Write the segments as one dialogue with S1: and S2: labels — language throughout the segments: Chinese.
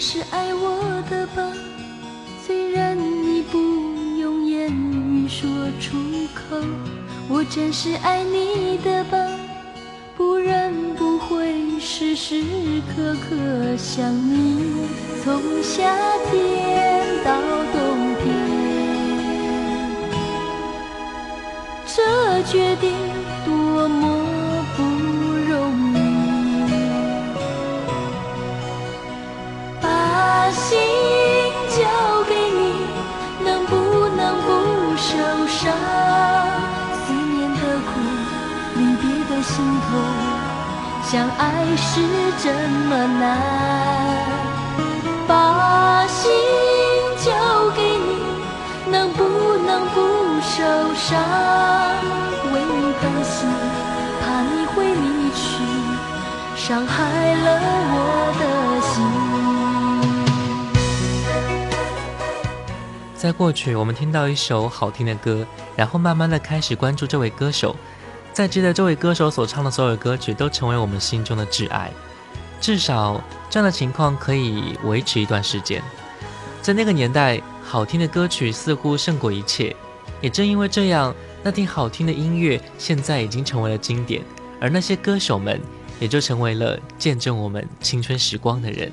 S1: 是爱我的吧？虽然你不用言语说出口，我真是爱你的吧？不然不会时时刻刻想你，从夏天到冬天，这决定
S2: 过去，我们听到一首好听的歌，然后慢慢的开始关注这位歌手，再接着这位歌手所唱的所有歌曲都成为我们心中的挚爱。至少这样的情况可以维持一段时间。在那个年代，好听的歌曲似乎胜过一切。也正因为这样，那听好听的音乐现在已经成为了经典，而那些歌手们也就成为了见证我们青春时光的人。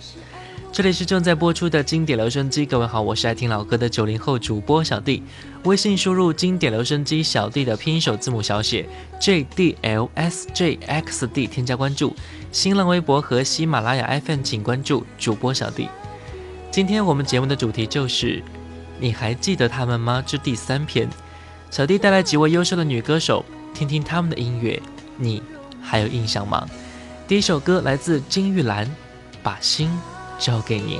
S2: 这里是正在播出的经典留声机，各位好，我是爱听老歌的九零后主播小弟。微信输入“经典留声机小弟”的拼音首字母小写 J D L S J X D，添加关注。新浪微博和喜马拉雅 FM 请关注主播小弟。今天我们节目的主题就是“你还记得他们吗”之第三篇。小弟带来几位优秀的女歌手，听听他们的音乐，你还有印象吗？第一首歌来自金玉兰，《把心》。交给你，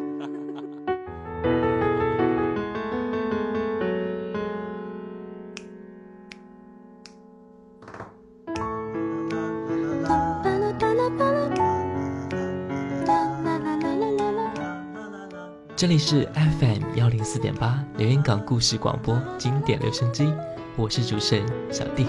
S2: 这里是 FM 幺零四点八连云港故事广播经典留声机，我是主持人小弟。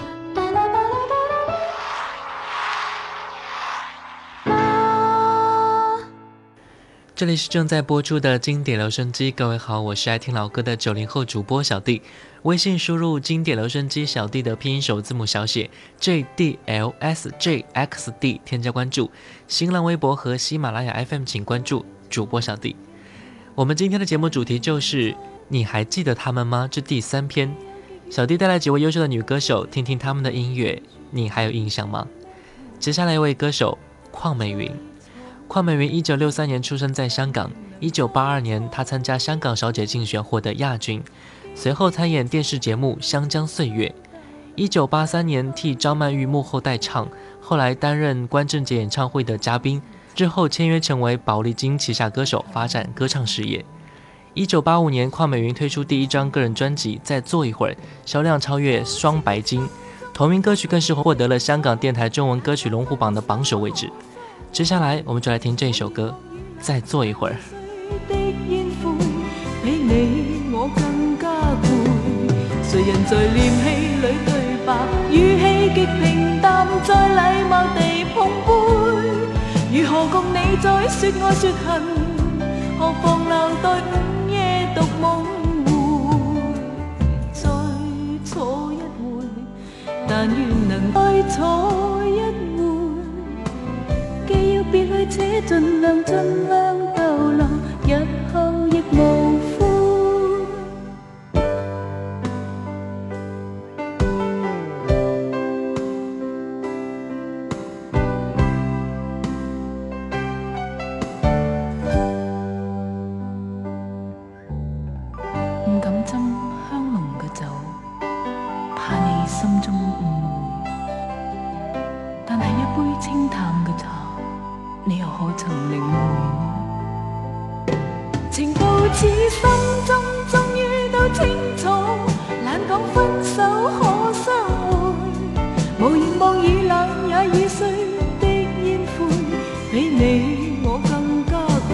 S2: 这里是正在播出的经典留声机，各位好，我是爱听老歌的九零后主播小弟。微信输入“经典留声机小弟”的拼音首字母小写 J D L S J X D，添加关注。新浪微博和喜马拉雅 FM 请关注主播小弟。我们今天的节目主题就是“你还记得他们吗”这第三篇。小弟带来几位优秀的女歌手，听听他们的音乐，你还有印象吗？接下来一位歌手邝美云。邝美云一九六三年出生在香港，一九八二年她参加香港小姐竞选获得亚军，随后参演电视节目《香江岁月》。一九八三年替张曼玉幕后代唱，后来担任关正杰演唱会的嘉宾，之后签约成为宝丽金旗下歌手，发展歌唱事业。一九八五年，邝美云推出第一张个人专辑《再坐一会儿》，销量超越双白金，同名歌曲更是获得了香港电台中文歌曲龙虎榜的榜首位置。接下来，我们就来听这一首歌，再坐一会儿。
S1: 比你我更加攰，谁人在念戏里对白，语气极平淡，在礼貌地碰杯。如何共你再说爱说恨？何妨留待午夜独梦回？再坐一会，但愿能再坐一会。既要别去，且尽量尽量逗留，你又可曾领会？情到此心中终于都清楚，懒讲分手可相会，无言望已冷也已碎的烟灰，比你我更加攰。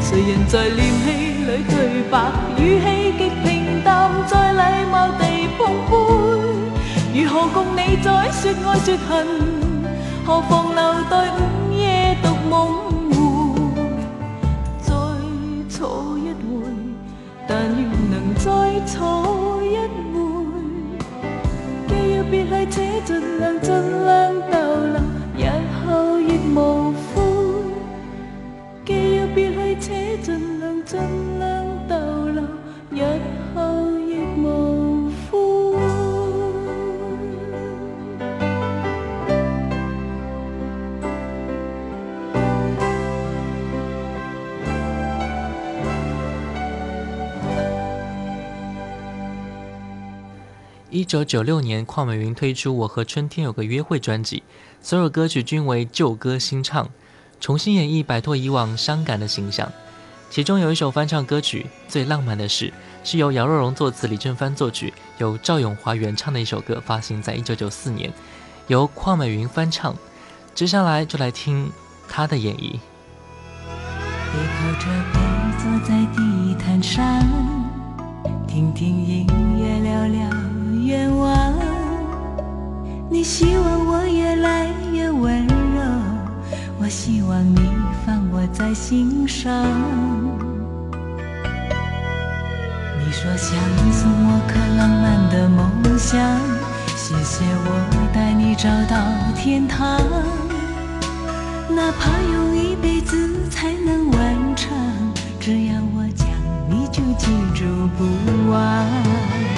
S1: 谁人在念戏里对白，语气极平淡，再礼貌地碰杯，如何共你再说爱说恨？何妨留待独梦回，再坐一回，但愿能再坐一回。既要别去，且尽量尽量逗留，日后亦无悔。既要别去，且尽量尽
S2: 一九九六年，邝美云推出《我和春天有个约会》专辑，所有歌曲均为旧歌新唱，重新演绎，摆脱以往伤感的形象。其中有一首翻唱歌曲《最浪漫的事》，是由姚若龙作词，李正帆作曲，由赵咏华原唱的一首歌，发行在一九九四年，由邝美云翻唱。接下来就来听她的演绎。
S1: 背靠着背坐在地毯上，听听音乐，聊聊。你希望我越来越温柔，我希望你放我在心上。你说想送我颗浪漫的梦想，谢谢我带你找到天堂。哪怕用一辈子才能完成，只要我讲，你就记住不忘。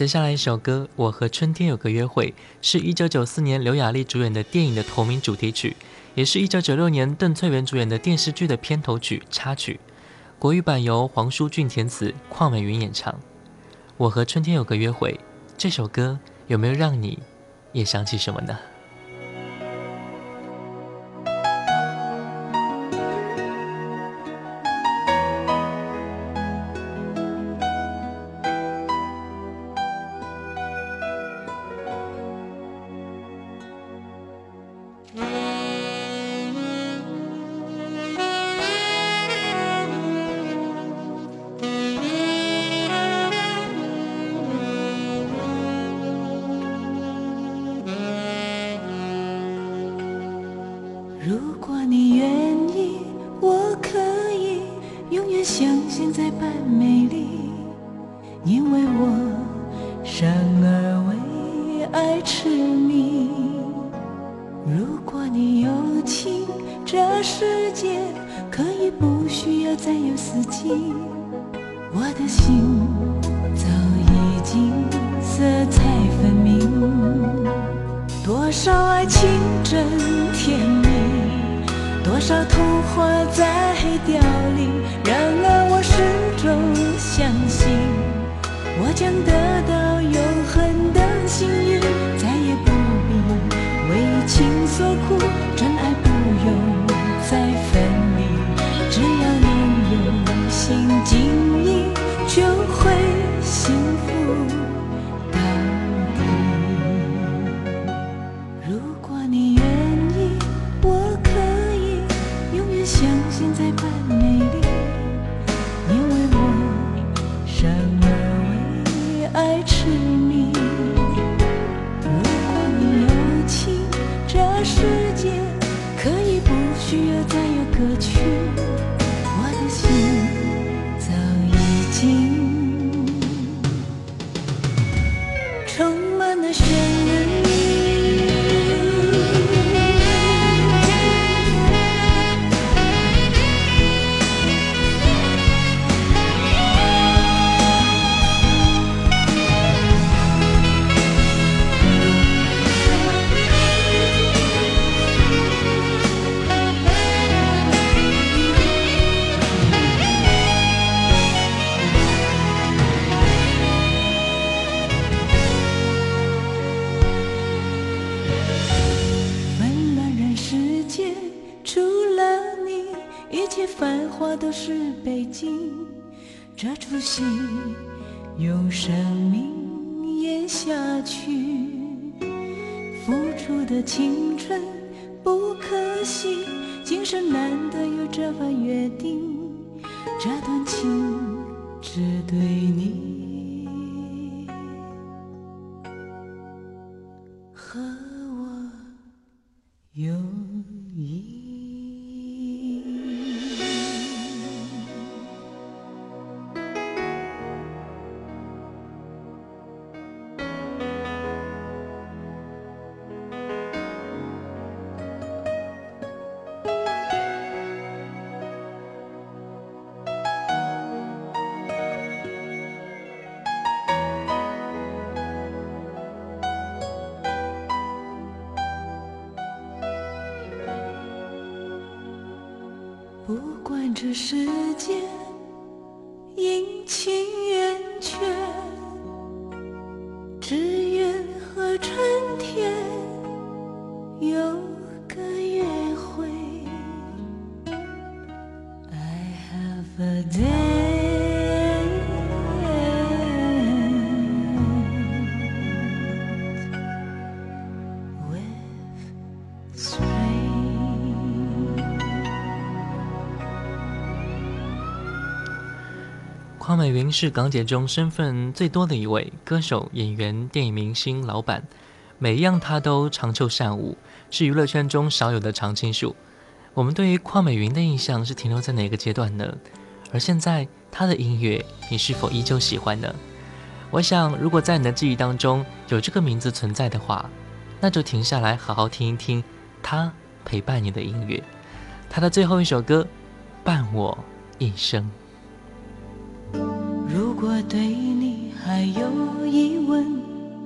S2: 接下来一首歌我和春天有个约会是一九九四年刘雅丽主演的电影的同名主题曲也是一九九六年邓萃雯主演的电视剧的片头曲插曲。国语版由黄舒骏填词邝美云演唱我和春天有个约会这首歌有没有让你也想起什么呢？
S1: 幸福。有这份约定，这段情只对你。
S2: 是港姐中身份最多的一位歌手、演员、电影明星、老板，每一样她都长袖善舞，是娱乐圈中少有的常青树。我们对于邝美云的印象是停留在哪个阶段呢？而现在她的音乐，你是否依旧喜欢呢？我想，如果在你的记忆当中有这个名字存在的话，那就停下来好好听一听她陪伴你的音乐。她的最后一首歌《伴我一生》。
S1: 如果对你还有疑问，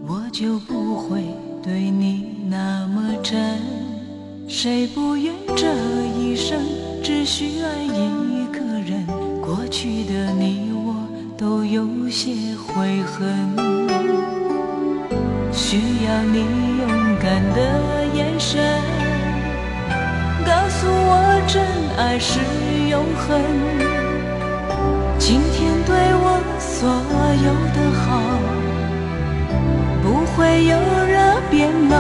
S1: 我就不会对你那么真。谁不愿这一生只需爱一个人？过去的你我都有些悔恨，需要你勇敢的眼神，告诉我真爱是永恒。今天所有的好，不会有热变冷，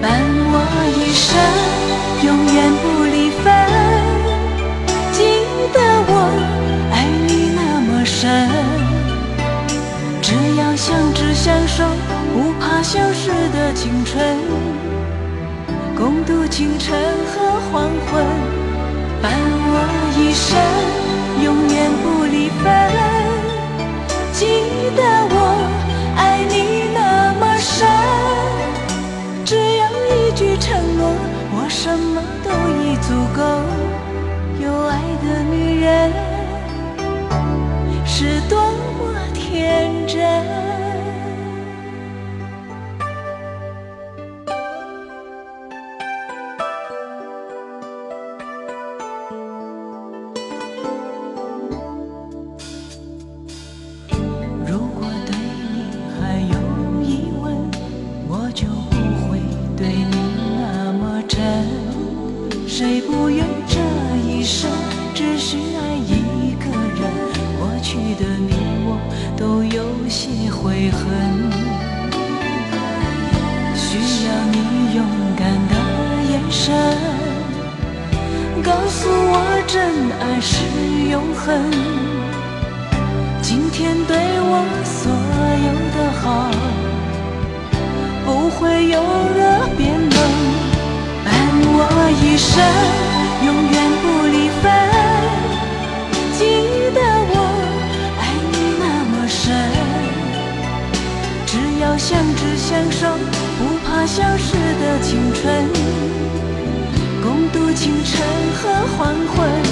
S1: 伴我一生，永远不离分。记得我爱你那么深，只要相知相守，不怕消失的青春，共度清晨和黄昏，伴我一生。永远不离分。记
S2: 魂。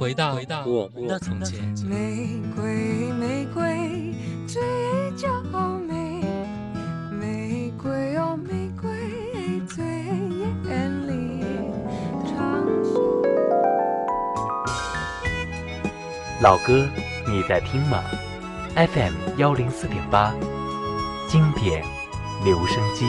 S2: 回到我们的从前。玫瑰，玫瑰，最娇美。玫瑰哦，玫瑰，最艳丽。老歌，你在听吗？FM 幺零四点八，经典留声机。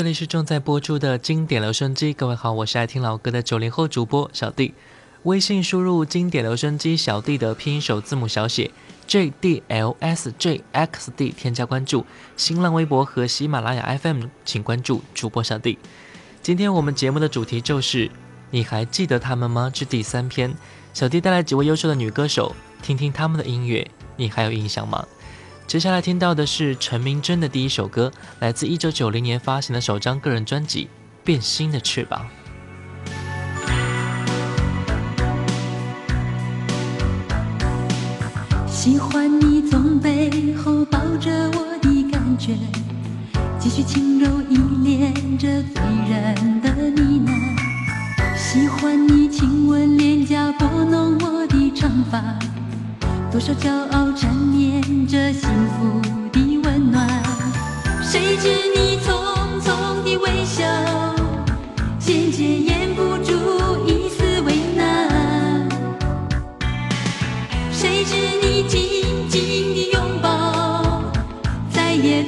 S2: 这里是正在播出的经典留声机，各位好，我是爱听老歌的九零后主播小弟。微信输入“经典留声机小弟”的拼音首字母小写 J D L S J X D，添加关注。新浪微博和喜马拉雅 FM，请关注主播小弟。今天我们节目的主题就是“你还记得他们吗？”之第三篇，小弟带来几位优秀的女歌手，听听他们的音乐，你还有印象吗？接下来听到的是陈明真的第一首歌，来自一九九零年发行的首张个人专辑《变心的翅膀》。
S3: 喜欢你从背后抱着我的感觉，继续轻柔依恋着醉人的呢喃。喜欢你亲吻脸颊，拨弄我的长发。多少骄傲缠绵着幸福的温暖，谁知你匆匆的微笑，渐渐掩不住一丝为难。谁知你紧紧的拥抱，再也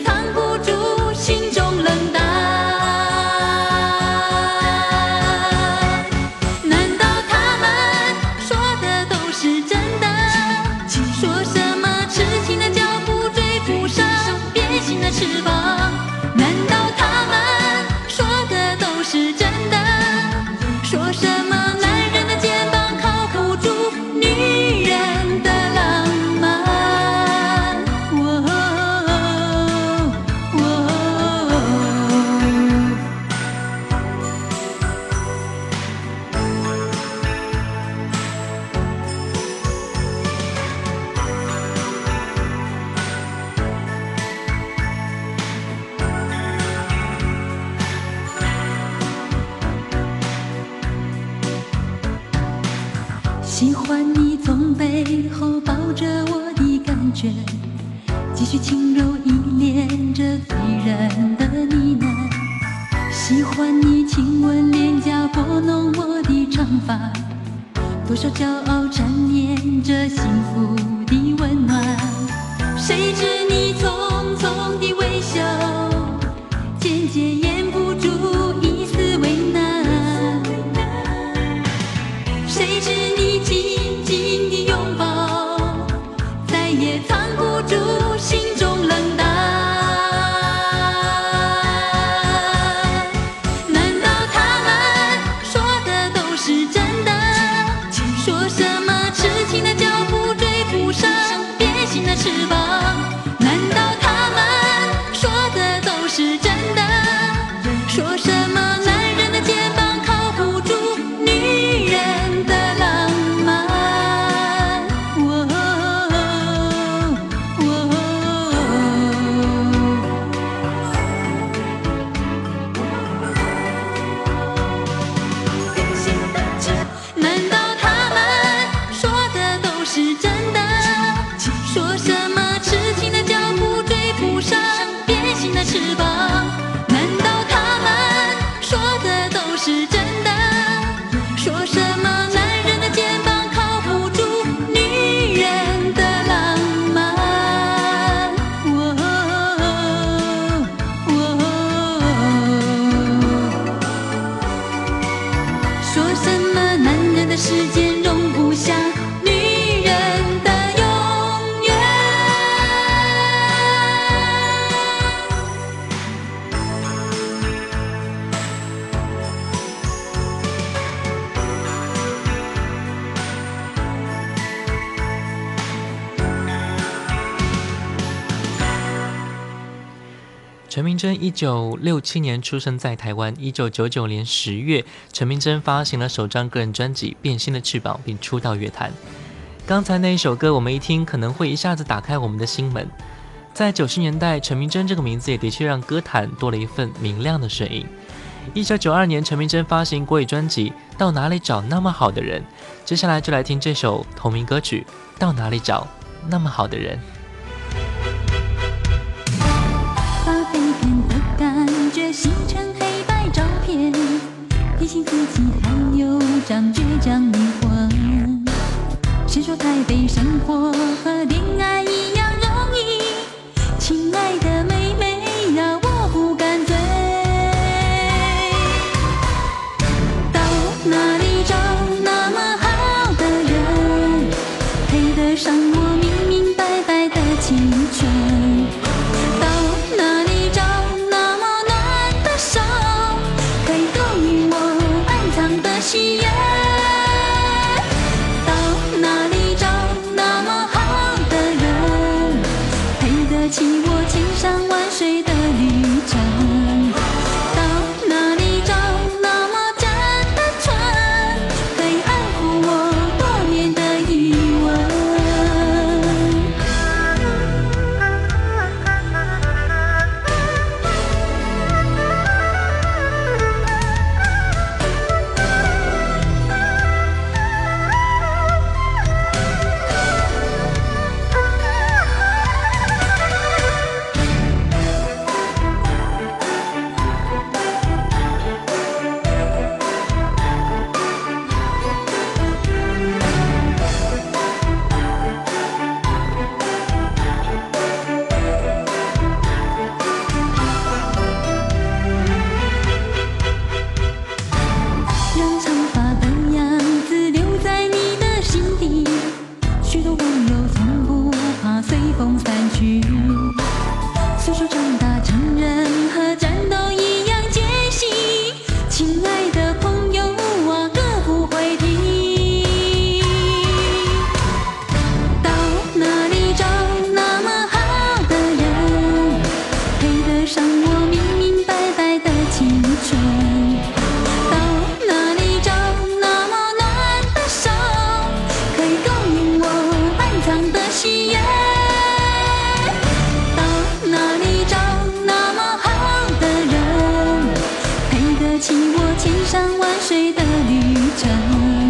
S2: 陈明真一九六七年出生在台湾，一九九九年十月，陈明真发行了首张个人专辑《变心的翅膀》，并出道乐坛。刚才那一首歌，我们一听可能会一下子打开我们的心门。在九十年代，陈明真这个名字也的确让歌坛多了一份明亮的声音。一九九二年，陈明真发行国语专辑《到哪里找那么好的人》，接下来就来听这首同名歌曲《到哪里找那么好的人》。
S3: 提醒自己还有张倔强灵魂。谁说台北生活和恋爱一样容易？亲爱的真。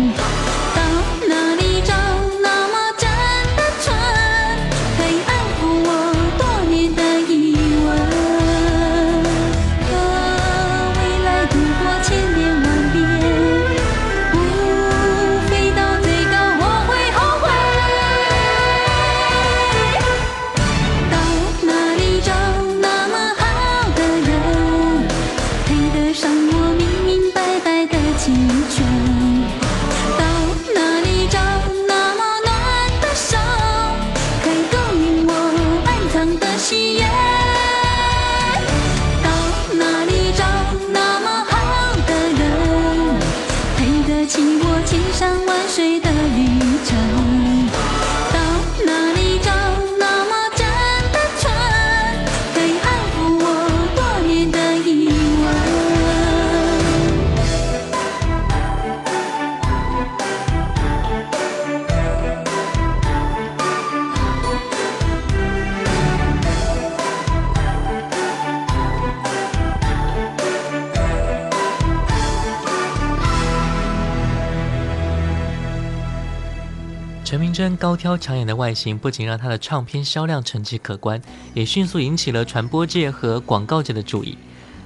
S2: 高挑抢眼的外形不仅让他的唱片销量成绩可观，也迅速引起了传播界和广告界的注意。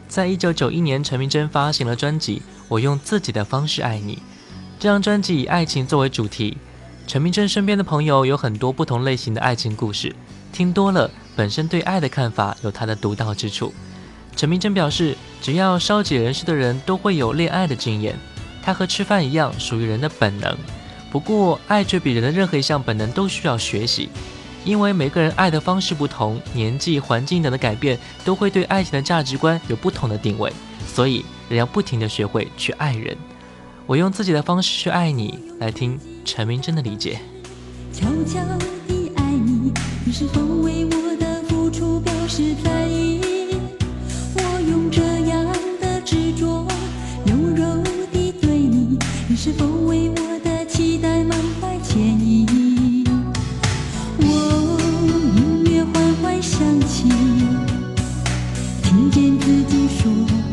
S2: 在一九九一年，陈明真发行了专辑《我用自己的方式爱你》。这张专辑以爱情作为主题。陈明真身边的朋友有很多不同类型的爱情故事，听多了，本身对爱的看法有他的独到之处。陈明真表示，只要稍解人世的人都会有恋爱的经验，他和吃饭一样，属于人的本能。不过，爱却比人的任何一项本能都需要学习，因为每个人爱的方式不同，年纪、环境等的改变都会对爱情的价值观有不同的定位，所以人要不停地学会去爱人。我用自己的方式去爱你，来听陈明真的理解。
S3: 悄悄地爱你，你是否为我的付出表示在意？chuva.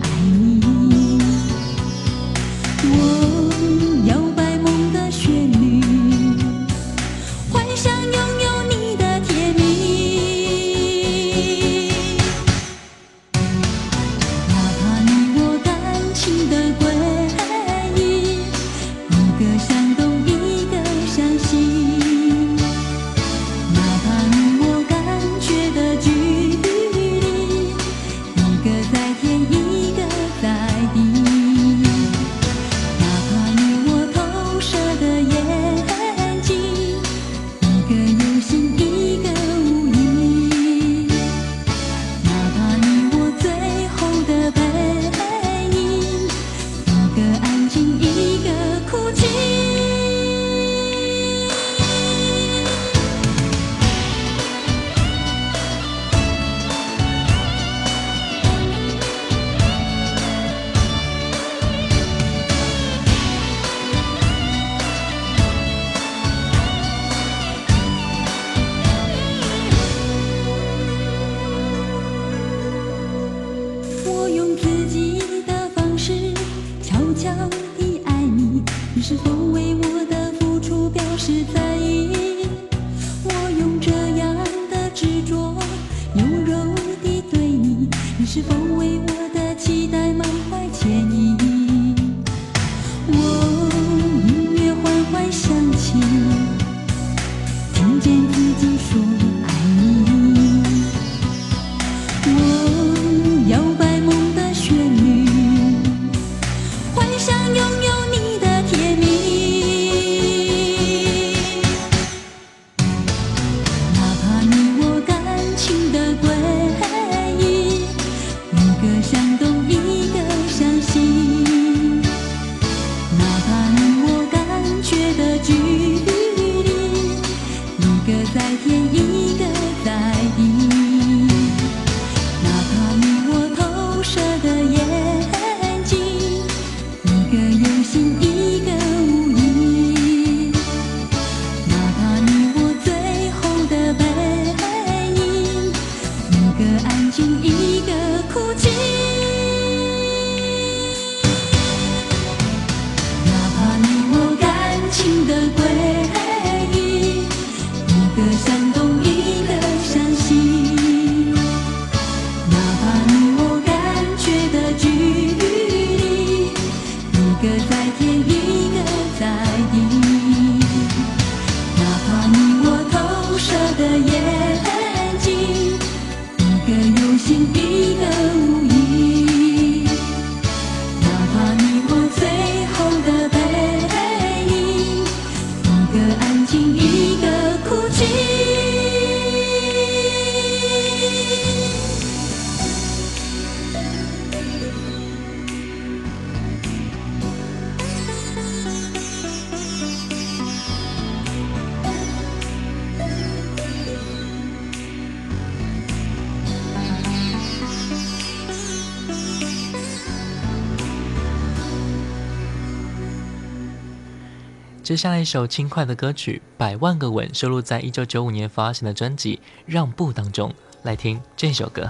S1: 接下来一首轻快的歌曲《百万个吻》收录在一九九五年发行的专辑《让步》当中，来听这首歌。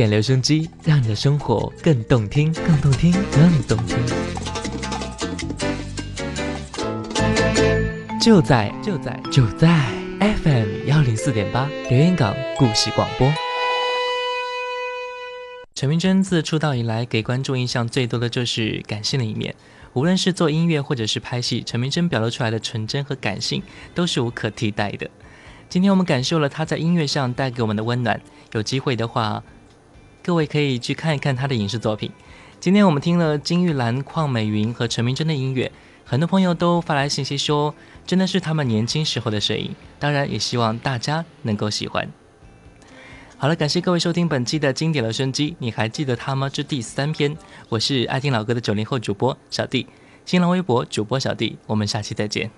S1: 经典留声机，让你的生活更动听，更动听，更动听。就在就在就在 FM 幺零四点八留言港故事广播。陈明真自出道以来，给观众印象最多的就是感性的一面。无论是做音乐或者是拍戏，陈明真表露出来的纯真和感性都是无可替代的。今天我们感受了他在音乐上带给我们的温暖。有机会的话，各位可以去看一看他的影视作品。今天我们听了金玉兰、邝美云和陈明真的音乐，很多朋友都发来信息说，真的是他们年轻时候的声音。当然，也希望大家能够喜欢。好了，感谢各位收听本期的经典留声机。你还记得他吗？之第三篇，我是爱听老歌的九零后主播小弟，新浪微博主播小弟。我们下期再见。